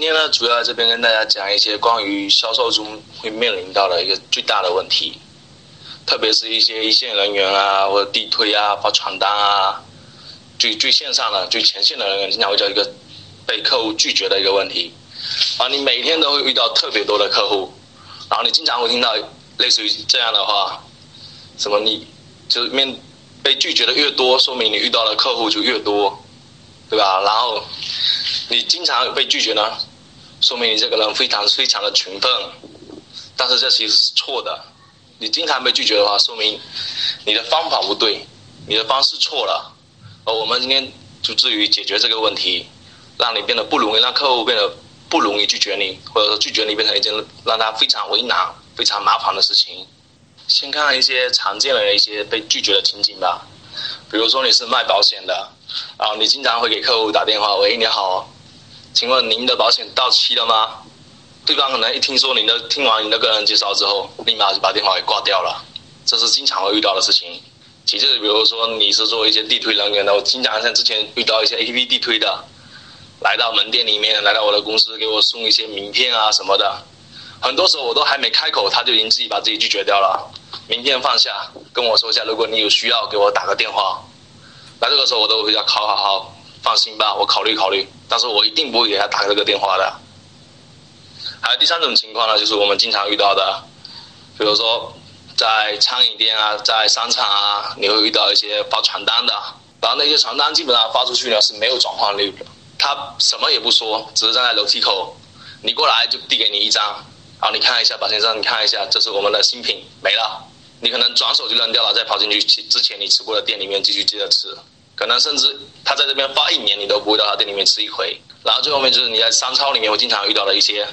今天呢，主要在这边跟大家讲一些关于销售中会面临到的一个最大的问题，特别是一些一线人员啊，或者地推啊、发传单啊，最最线上的、最前线的人员，经常会叫一个被客户拒绝的一个问题。啊，你每天都会遇到特别多的客户，然后你经常会听到类似于这样的话，什么你就面被拒绝的越多，说明你遇到的客户就越多，对吧？然后你经常被拒绝呢？说明你这个人非常非常的勤奋，但是这其实是错的。你经常被拒绝的话，说明你的方法不对，你的方式错了。而我们今天就至于解决这个问题，让你变得不容易，让客户变得不容易拒绝你，或者说拒绝你变成一件让他非常为难、非常麻烦的事情。先看一些常见的一些被拒绝的情景吧。比如说你是卖保险的，然后你经常会给客户打电话：“喂，你好。”请问您的保险到期了吗？对方可能一听说您的，听完您的个人介绍之后，立马就把电话给挂掉了，这是经常会遇到的事情。其次，比如说你是做一些地推人员的，我经常像之前遇到一些 A P P 地推的，来到门店里面，来到我的公司给我送一些名片啊什么的，很多时候我都还没开口，他就已经自己把自己拒绝掉了。名片放下，跟我说一下，如果你有需要，给我打个电话。那这个时候我都比较好好好。放心吧，我考虑考虑，但是我一定不会给他打这个电话的。还有第三种情况呢，就是我们经常遇到的，比如说在餐饮店啊，在商场啊，你会遇到一些发传单的，然后那些传单基本上发出去呢是没有转换率的，他什么也不说，只是站在楼梯口，你过来就递给你一张，然后你看一下，宝先生，你看一下，这是我们的新品，没了，你可能转手就扔掉了，再跑进去之前你吃过的店里面继续接着吃。可能甚至他在这边发一年，你都不会到他店里面吃一回。然后最后面就是你在商超里面会经常遇到的一些，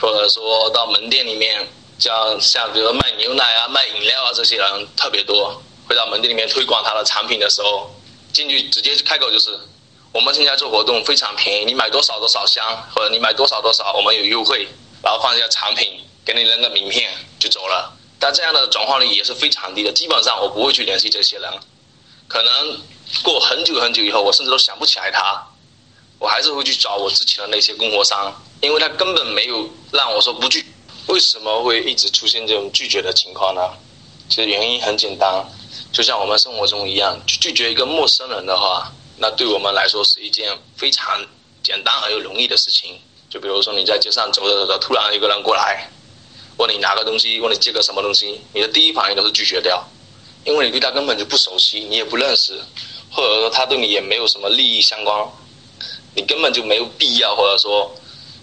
或者说到门店里面，像像比如说卖牛奶啊、卖饮料啊这些人特别多，会到门店里面推广他的产品的时候，进去直接开口就是，我们现在做活动非常便宜，你买多少多少箱，或者你买多少多少，我们有优惠，然后放一下产品，给你扔个名片就走了。但这样的转化率也是非常低的，基本上我不会去联系这些人，可能。过很久很久以后，我甚至都想不起来他，我还是会去找我之前的那些供货商，因为他根本没有让我说不拒。为什么会一直出现这种拒绝的情况呢？其实原因很简单，就像我们生活中一样，拒绝一个陌生人的话，那对我们来说是一件非常简单而又容易的事情。就比如说你在街上走着走着，突然一个人过来，问你拿个东西，问你借个什么东西，你的第一反应都是拒绝掉，因为你对他根本就不熟悉，你也不认识。或者说他对你也没有什么利益相关，你根本就没有必要，或者说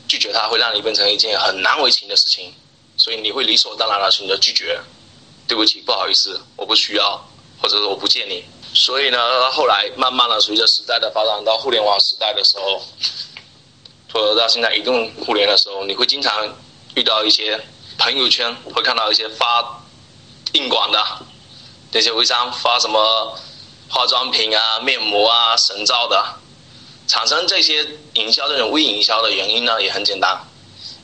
拒绝他会让你变成一件很难为情的事情，所以你会理所当然的选择拒绝。对不起，不好意思，我不需要，或者说我不见你。所以呢，后来慢慢的随着时代的发展到互联网时代的时候，或者到现在移动互联的时候，你会经常遇到一些朋友圈会看到一些发硬广的那些微商发什么。化妆品啊、面膜啊、神皂的，产生这些营销这种微营销的原因呢，也很简单，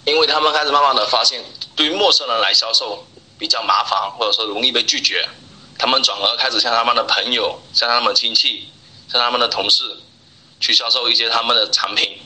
因为他们开始慢慢的发现，对于陌生人来销售比较麻烦，或者说容易被拒绝，他们转而开始向他们的朋友、向他们亲戚、向他们的同事，去销售一些他们的产品。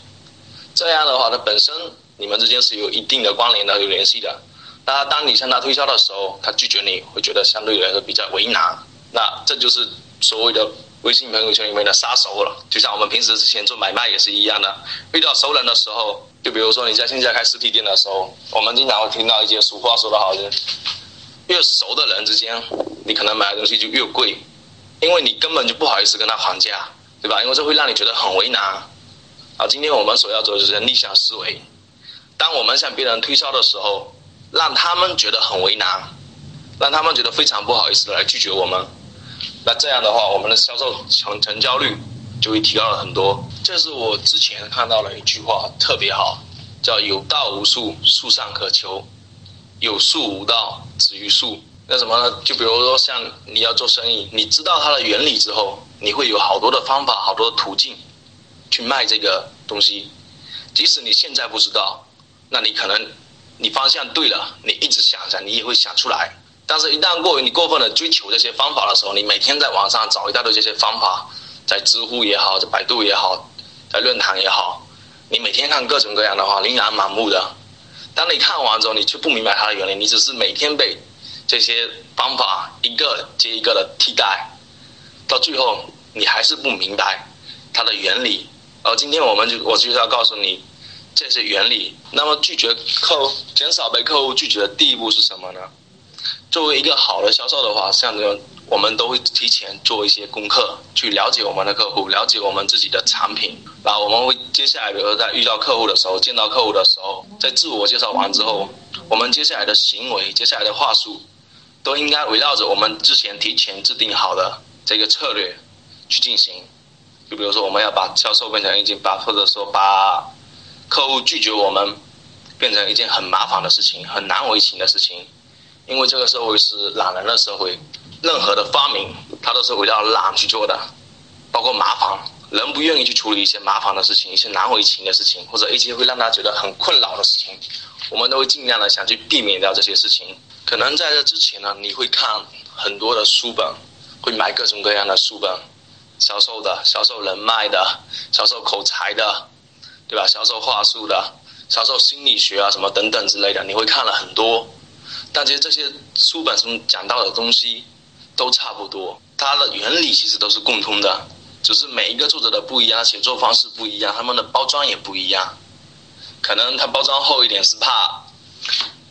这样的话，它本身你们之间是有一定的关联的、有联系的。那当你向他推销的时候，他拒绝你会觉得相对来说比较为难。那这就是。所谓的微信朋友圈里面的杀手了，就像我们平时之前做买卖也是一样的，遇到熟人的时候，就比如说你在线下开实体店的时候，我们经常会听到一些俗话说得好，就是越熟的人之间，你可能买的东西就越贵，因为你根本就不好意思跟他还价，对吧？因为这会让你觉得很为难。啊，今天我们所要做的就是逆向思维，当我们向别人推销的时候，让他们觉得很为难，让他们觉得非常不好意思来拒绝我们。那这样的话，我们的销售成成交率就会提高了很多。这是我之前看到了一句话，特别好，叫“有道无术，术上可求”。有术无道，止于术。那什么呢？就比如说像你要做生意，你知道它的原理之后，你会有好多的方法，好多途径去卖这个东西。即使你现在不知道，那你可能你方向对了，你一直想想，你也会想出来。但是，一旦过于你过分的追求这些方法的时候，你每天在网上找一大堆这些方法，在知乎也好，在百度也好，在论坛也好，你每天看各种各样的话，琳琅满目的。当你看完之后，你却不明白它的原理，你只是每天被这些方法一个接一个的替代，到最后你还是不明白它的原理。而今天我们就我就是要告诉你这些原理。那么拒绝客，减少被客户拒绝的第一步是什么呢？作为一个好的销售的话，像这种我们都会提前做一些功课，去了解我们的客户，了解我们自己的产品。然后我们会接下来，比如说在遇到客户的时候，见到客户的时候，在自我介绍完之后，我们接下来的行为，接下来的话术，都应该围绕着我们之前提前制定好的这个策略去进行。就比如说，我们要把销售变成一件把，或者说把客户拒绝我们变成一件很麻烦的事情，很难为情的事情。因为这个社会是懒人的社会，任何的发明它都是围绕懒去做的，包括麻烦，人不愿意去处理一些麻烦的事情，一些难为情的事情，或者一些会让他觉得很困扰的事情，我们都会尽量的想去避免掉这些事情。可能在这之前呢，你会看很多的书本，会买各种各样的书本，销售的、销售人脉的、销售口才的，对吧？销售话术的、销售心理学啊什么等等之类的，你会看了很多。但其实这些书本中讲到的东西都差不多，它的原理其实都是共通的，只是每一个作者的不一样，写作方式不一样，他们的包装也不一样。可能他包装厚一点是怕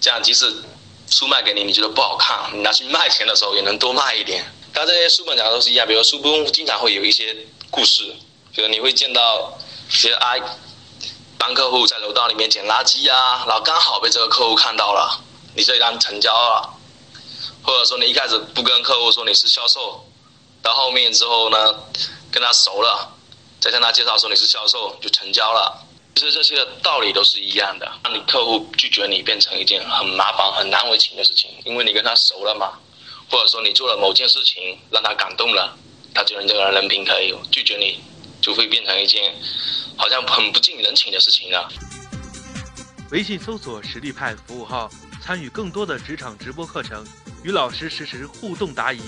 这样，即使书卖给你，你觉得不好看，你拿去卖钱的时候也能多卖一点。但这些书本讲的都是一样，比如书中经常会有一些故事，比如你会见到一些爱帮客户在楼道里面捡垃圾啊，然后刚好被这个客户看到了。你这一单成交了，或者说你一开始不跟客户说你是销售，到后面之后呢，跟他熟了，再向他介绍说你是销售就成交了。其实这些道理都是一样的，让你客户拒绝你变成一件很麻烦、很难为情的事情，因为你跟他熟了嘛，或者说你做了某件事情让他感动了，他觉得你这个人人品可以，拒绝你就会变成一件好像很不近人情的事情了。微信搜索“实力派”服务号。参与更多的职场直播课程，与老师实时互动答疑。